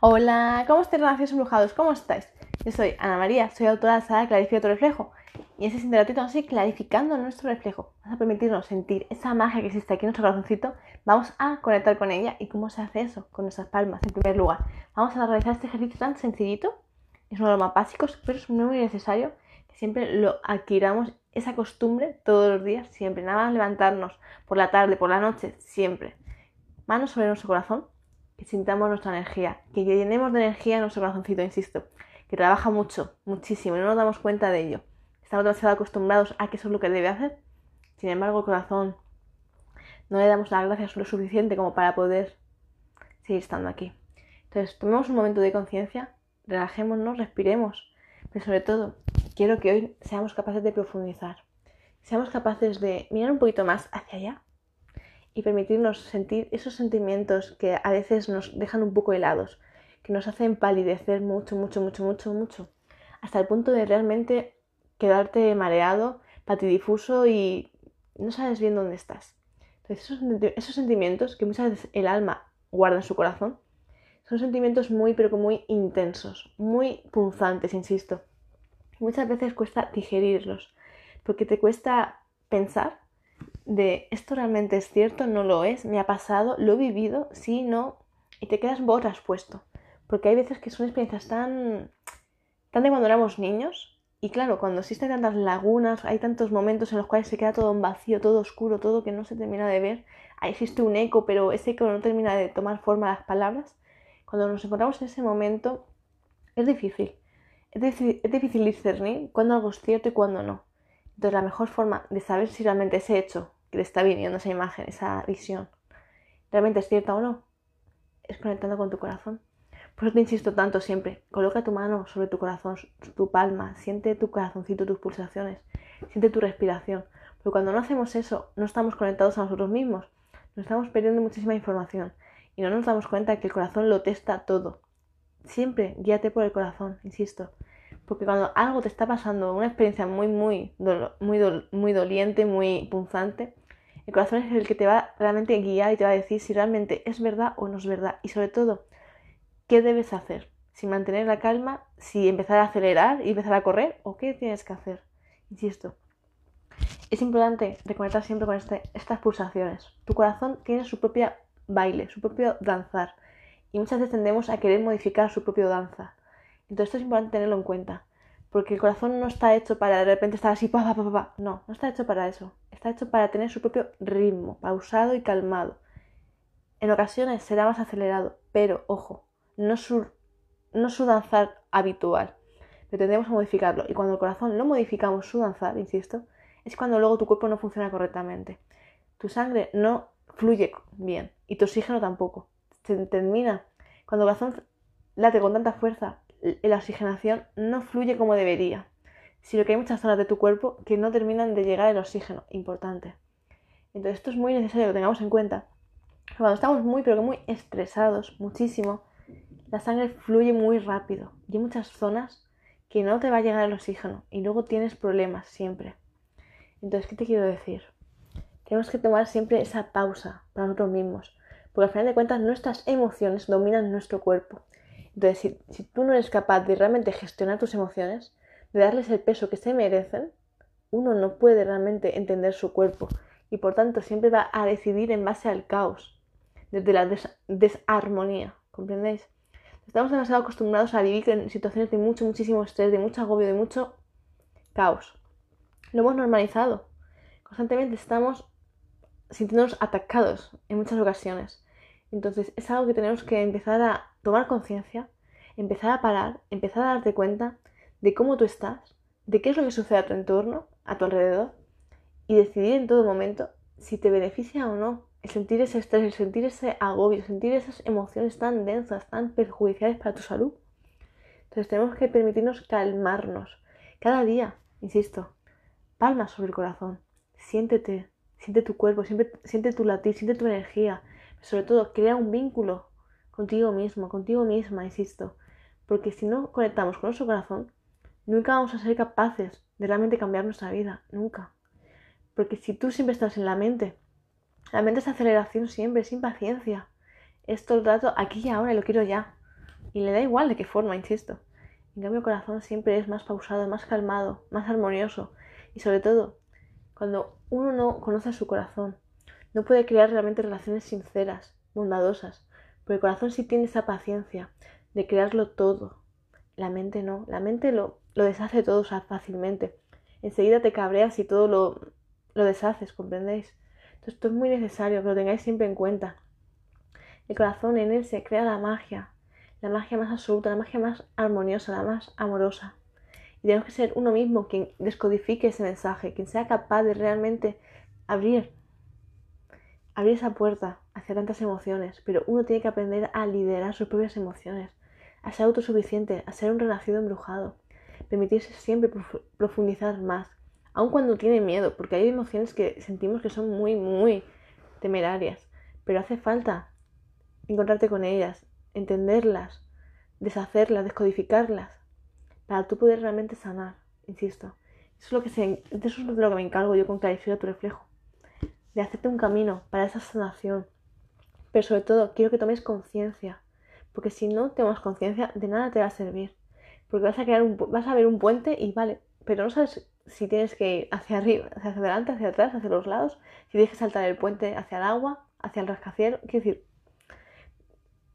Hola, ¿cómo estáis, renacidos embrujados? ¿Cómo estáis? Yo soy Ana María, soy autora de la Clarifica tu reflejo. Y ese siguiente ratito a clarificando nuestro reflejo. Vamos a permitirnos sentir esa magia que existe aquí en nuestro corazoncito. Vamos a conectar con ella. ¿Y cómo se hace eso? Con nuestras palmas, en primer lugar. Vamos a realizar este ejercicio tan sencillito. Es uno de los más básicos, pero es muy necesario que siempre lo adquiramos esa costumbre todos los días, siempre. Nada más levantarnos por la tarde, por la noche, siempre. Manos sobre nuestro corazón que sintamos nuestra energía, que llenemos de energía nuestro corazoncito, insisto, que trabaja mucho, muchísimo, y no nos damos cuenta de ello. Estamos demasiado acostumbrados a que eso es lo que debe hacer. Sin embargo, el corazón no le damos las gracias lo suficiente como para poder seguir estando aquí. Entonces, tomemos un momento de conciencia, relajémonos, respiremos, pero sobre todo, quiero que hoy seamos capaces de profundizar, seamos capaces de mirar un poquito más hacia allá y permitirnos sentir esos sentimientos que a veces nos dejan un poco helados, que nos hacen palidecer mucho, mucho, mucho, mucho, mucho, hasta el punto de realmente quedarte mareado, patidifuso y no sabes bien dónde estás. Entonces, esos, sentimientos que muchas veces el alma guarda en su corazón, son sentimientos muy, pero muy intensos, muy punzantes, insisto. Muchas veces cuesta digerirlos, porque te cuesta pensar de esto realmente es cierto, no lo es, me ha pasado, lo he vivido, sí, no, y te quedas botas puesto. Porque hay veces que son experiencias tan, tan de cuando éramos niños, y claro, cuando existen tantas lagunas, hay tantos momentos en los cuales se queda todo en vacío, todo oscuro, todo que no se termina de ver, ahí existe un eco, pero ese eco no termina de tomar forma las palabras. Cuando nos encontramos en ese momento, es difícil. Es difícil, es difícil discernir cuándo algo es cierto y cuándo no. Entonces, la mejor forma de saber si realmente ese hecho que te está viniendo esa imagen, esa visión, realmente es cierta o no, es conectando con tu corazón. Por eso te insisto tanto siempre, coloca tu mano sobre tu corazón, tu palma, siente tu corazoncito, tus pulsaciones, siente tu respiración. Porque cuando no hacemos eso, no estamos conectados a nosotros mismos, nos estamos perdiendo muchísima información y no nos damos cuenta que el corazón lo testa todo. Siempre guíate por el corazón, insisto. Porque cuando algo te está pasando, una experiencia muy, muy, muy, muy doliente, muy punzante, el corazón es el que te va realmente a guiar y te va a decir si realmente es verdad o no es verdad. Y sobre todo, ¿qué debes hacer? Si mantener la calma, si empezar a acelerar y empezar a correr, o qué tienes que hacer. Insisto, es importante reconectar siempre con este, estas pulsaciones. Tu corazón tiene su propia baile, su propio danzar. Y muchas veces tendemos a querer modificar su propio danza. Entonces esto es importante tenerlo en cuenta. Porque el corazón no está hecho para de repente estar así, pa, pa, pa, pa. No, no está hecho para eso. Está hecho para tener su propio ritmo, pausado y calmado. En ocasiones será más acelerado, pero ojo, no su, no su danzar habitual. Pero tendremos que modificarlo. Y cuando el corazón lo modificamos su danzar, insisto, es cuando luego tu cuerpo no funciona correctamente. Tu sangre no fluye bien y tu oxígeno tampoco. Se termina. Cuando el corazón late con tanta fuerza, la oxigenación no fluye como debería, sino que hay muchas zonas de tu cuerpo que no terminan de llegar el oxígeno, importante. Entonces esto es muy necesario que lo tengamos en cuenta. Cuando estamos muy, pero que muy estresados, muchísimo, la sangre fluye muy rápido y hay muchas zonas que no te va a llegar el oxígeno y luego tienes problemas siempre. Entonces, ¿qué te quiero decir? Tenemos que tomar siempre esa pausa para nosotros mismos, porque al final de cuentas nuestras emociones dominan nuestro cuerpo entonces, si, tú no eres capaz de realmente gestionar tus emociones, de darles el peso que se merecen, uno no puede realmente entender su cuerpo y por tanto siempre va a decidir en base al caos, desde la desarmonía, ¿comprendéis? Estamos demasiado acostumbrados a vivir en situaciones de mucho, muchísimo estrés, de mucho agobio, de mucho caos. Lo hemos normalizado. Constantemente estamos sintiéndonos atacados en muchas ocasiones. Entonces es algo que tenemos que empezar a tomar conciencia, empezar a parar, empezar a darte cuenta de cómo tú estás, de qué es lo que sucede a tu entorno, a tu alrededor, y decidir en todo momento si te beneficia o no el sentir ese estrés, el sentir ese agobio, sentir esas emociones tan densas, tan perjudiciales para tu salud. Entonces tenemos que permitirnos calmarnos. Cada día, insisto, palmas sobre el corazón, siéntete, siente tu cuerpo, siente tu latir, siente tu energía, sobre todo, crea un vínculo contigo mismo, contigo misma, insisto. Porque si no conectamos con nuestro corazón, nunca vamos a ser capaces de realmente cambiar nuestra vida, nunca. Porque si tú siempre estás en la mente, la mente es aceleración siempre, sin paciencia. Es todo el rato aquí y ahora y lo quiero ya. y le da igual de qué forma, insisto. En cambio, el corazón siempre es más pausado, más calmado, más armonioso y sobre todo, cuando uno no conoce a su corazón, no puede crear realmente relaciones sinceras, bondadosas, porque el corazón sí tiene esa paciencia de crearlo todo. La mente no, la mente lo, lo deshace todo fácilmente. Enseguida te cabreas y todo lo, lo deshaces, ¿comprendéis? Entonces esto es muy necesario que lo tengáis siempre en cuenta. El corazón en él se crea la magia, la magia más absoluta, la magia más armoniosa, la más amorosa. Y tenemos que ser uno mismo quien descodifique ese mensaje, quien sea capaz de realmente abrir, abrir esa puerta hacia tantas emociones. Pero uno tiene que aprender a liderar sus propias emociones, a ser autosuficiente, a ser un renacido embrujado, permitirse siempre profundizar más, aun cuando tiene miedo, porque hay emociones que sentimos que son muy, muy temerarias, pero hace falta encontrarte con ellas, entenderlas, deshacerlas, descodificarlas, para tú poder realmente sanar, insisto. Eso es lo que, eso es lo que me encargo yo con clarificar tu reflejo, de hacerte un camino para esa sanación. Pero sobre todo, quiero que tomes conciencia, porque si no tomas conciencia, de nada te va a servir. Porque vas a, crear un, vas a ver un puente y vale, pero no sabes si tienes que ir hacia arriba, hacia adelante, hacia atrás, hacia los lados, si tienes que saltar el puente hacia el agua, hacia el rascacielos. Quiero decir,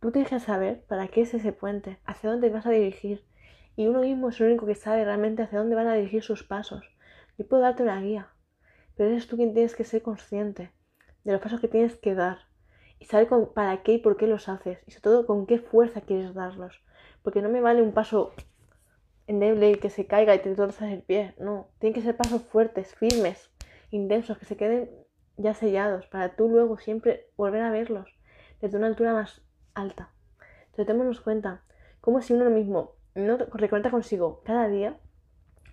Tú tienes que saber para qué es ese puente, hacia dónde vas a dirigir. Y uno mismo es el único que sabe realmente hacia dónde van a dirigir sus pasos. Yo puedo darte una guía, pero eres tú quien tienes que ser consciente de los pasos que tienes que dar y saber para qué y por qué los haces y sobre todo con qué fuerza quieres darlos. Porque no me vale un paso endeble que se caiga y te torzas el pie. No, tienen que ser pasos fuertes, firmes, intensos, que se queden ya sellados para tú luego siempre volver a verlos desde una altura más alta. Entonces, démonos cuenta, como si uno mismo no reconecta consigo cada día,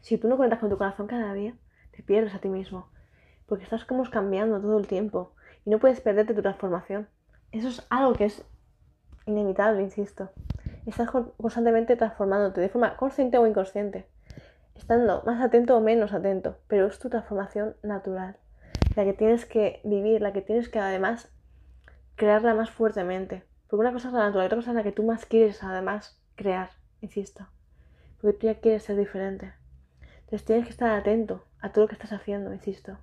si tú no conectas con tu corazón cada día, te pierdes a ti mismo. Porque estás como cambiando todo el tiempo y no puedes perderte tu transformación. Eso es algo que es inevitable, insisto. Estás constantemente transformándote de forma consciente o inconsciente, estando más atento o menos atento, pero es tu transformación natural, la que tienes que vivir, la que tienes que además crearla más fuertemente. Porque una cosa es la naturaleza, otra cosa es la que tú más quieres además crear, insisto. Porque tú ya quieres ser diferente. Entonces tienes que estar atento a todo lo que estás haciendo, insisto.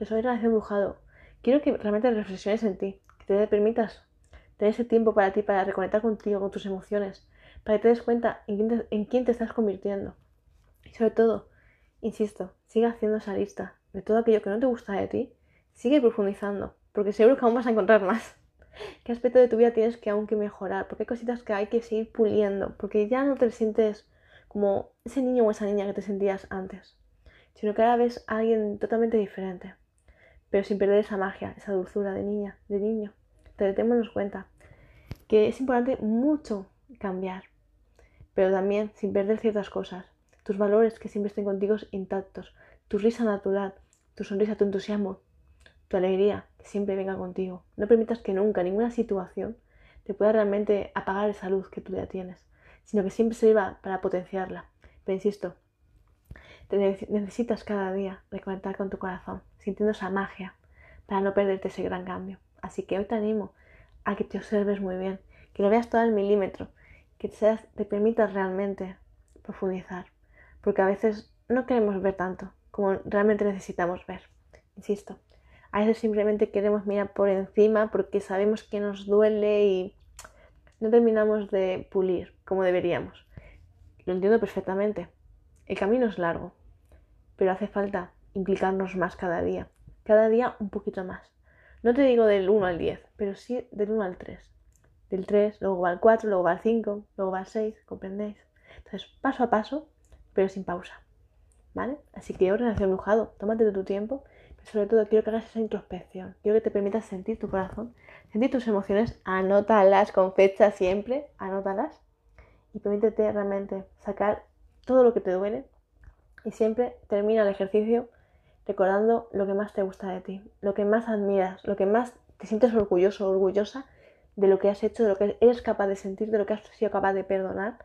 Hoy relación embrujado. Quiero que realmente reflexiones en ti, que te permitas tener ese tiempo para ti, para reconectar contigo, con tus emociones, para que te des cuenta en quién te, en quién te estás convirtiendo. Y sobre todo, insisto, sigue haciendo esa lista de todo aquello que no te gusta de ti, sigue profundizando, porque seguro que aún vas a encontrar más qué aspecto de tu vida tienes que aún que mejorar, porque hay cositas que hay que seguir puliendo, porque ya no te sientes como ese niño o esa niña que te sentías antes, sino que ahora ves a alguien totalmente diferente, pero sin perder esa magia, esa dulzura de niña, de niño. Entonces, démonos cuenta que es importante mucho cambiar, pero también sin perder ciertas cosas, tus valores que siempre estén contigo intactos, tu risa natural, tu sonrisa, tu entusiasmo, tu alegría, que siempre venga contigo. No permitas que nunca ninguna situación te pueda realmente apagar esa luz que tú ya tienes, sino que siempre sirva para potenciarla. Pero insisto, te necesitas cada día reconectar con tu corazón, sintiendo esa magia, para no perderte ese gran cambio. Así que hoy te animo a que te observes muy bien, que lo veas todo al milímetro, que te, te permitas realmente profundizar, porque a veces no queremos ver tanto como realmente necesitamos ver. Insisto, a veces simplemente queremos mirar por encima porque sabemos que nos duele y no terminamos de pulir como deberíamos. Lo entiendo perfectamente. El camino es largo, pero hace falta implicarnos más cada día. Cada día un poquito más. No te digo del 1 al 10, pero sí del 1 al 3. Del 3, luego va al 4, luego va al 5, luego va al 6, ¿comprendéis? Entonces, paso a paso, pero sin pausa. ¿Vale? Así que ahora, nació brujado, tómate tu tiempo sobre todo quiero que hagas esa introspección. Quiero que te permitas sentir tu corazón, sentir tus emociones, anótalas con fecha siempre, anótalas y permítete realmente sacar todo lo que te duele y siempre termina el ejercicio recordando lo que más te gusta de ti, lo que más admiras, lo que más te sientes orgulloso orgullosa de lo que has hecho, de lo que eres capaz de sentir, de lo que has sido capaz de perdonar,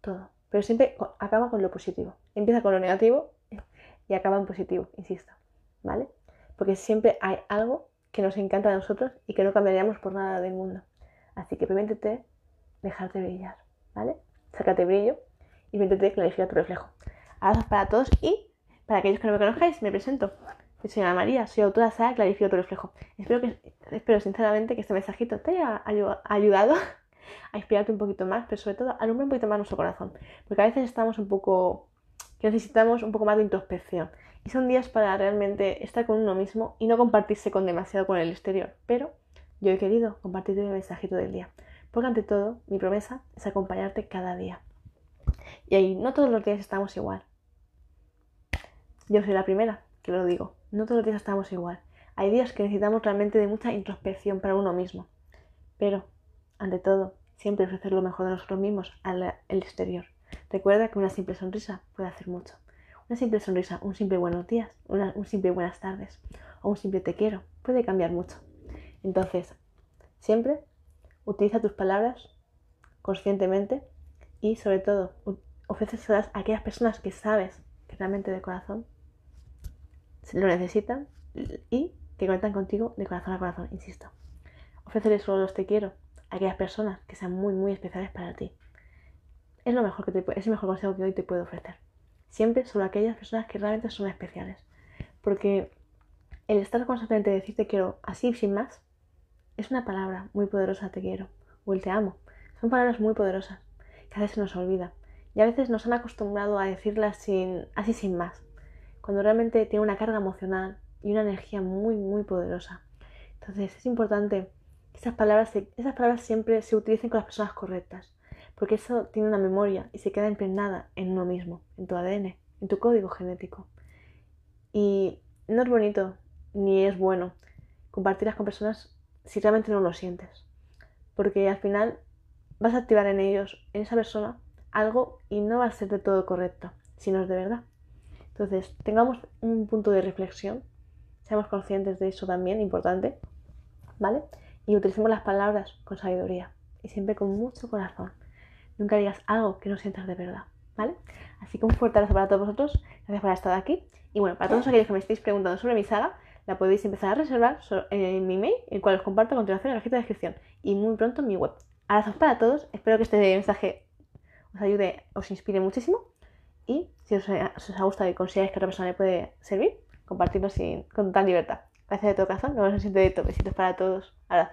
todo. Pero siempre acaba con lo positivo. Empieza con lo negativo y acaba en positivo, insisto. ¿vale? Porque siempre hay algo que nos encanta de nosotros y que no cambiaríamos por nada del mundo. Así que permítete dejarte brillar. ¿vale? Sácate brillo y intente clarificar tu reflejo. Abrazos para todos y para aquellos que no me conozcáis, me presento. soy Ana María, soy autora de Saga Clarifica tu reflejo. Espero, que, espero sinceramente que este mensajito te haya ayudado a inspirarte un poquito más, pero sobre todo alumbra un poquito más nuestro corazón. Porque a veces estamos un poco que necesitamos un poco más de introspección. Y son días para realmente estar con uno mismo y no compartirse con demasiado con el exterior. Pero yo he querido compartirte el mensajito del día. Porque ante todo, mi promesa es acompañarte cada día. Y ahí no todos los días estamos igual. Yo soy la primera que lo digo. No todos los días estamos igual. Hay días que necesitamos realmente de mucha introspección para uno mismo. Pero, ante todo, siempre ofrecer lo mejor de nosotros mismos al exterior. Recuerda que una simple sonrisa puede hacer mucho. Una simple sonrisa, un simple buenos días, un simple buenas tardes o un simple te quiero puede cambiar mucho. Entonces, siempre utiliza tus palabras conscientemente y sobre todo ofréceselas a aquellas personas que sabes que realmente de corazón lo necesitan y que cuentan contigo de corazón a corazón, insisto. Ofréceles solo los te quiero a aquellas personas que sean muy, muy especiales para ti. Es lo mejor que es el mejor consejo que hoy te puedo ofrecer. Siempre solo aquellas personas que realmente son especiales. Porque el estar constantemente decir te quiero así sin más es una palabra muy poderosa, te quiero, o el te amo. Son palabras muy poderosas que a veces se nos olvida. Y a veces nos han acostumbrado a decirlas sin, así sin más. Cuando realmente tiene una carga emocional y una energía muy, muy poderosa. Entonces es importante que esas palabras, esas palabras siempre se utilicen con las personas correctas porque eso tiene una memoria y se queda impregnada en uno mismo, en tu ADN, en tu código genético. Y no es bonito ni es bueno compartirlas con personas si realmente no lo sientes, porque al final vas a activar en ellos, en esa persona, algo y no va a ser de todo correcto, si no es de verdad. Entonces, tengamos un punto de reflexión, seamos conscientes de eso también, importante, ¿vale? Y utilicemos las palabras con sabiduría y siempre con mucho corazón. Nunca digas algo que no sientas de verdad, ¿vale? Así que un fuerte abrazo para todos vosotros. Gracias por estado aquí. Y bueno, para todos aquellos que me estéis preguntando sobre mi saga, la podéis empezar a reservar en mi mail, el cual os comparto a continuación en la cajita de descripción. Y muy pronto en mi web. Abrazos para todos. Espero que este mensaje os ayude, os inspire muchísimo. Y si os, ha gustado y consideráis que otra persona le puede servir, compartirlo sin, con total libertad. Gracias de todo corazón. Nos vemos en el siguiente. Besitos para todos. Abrazos.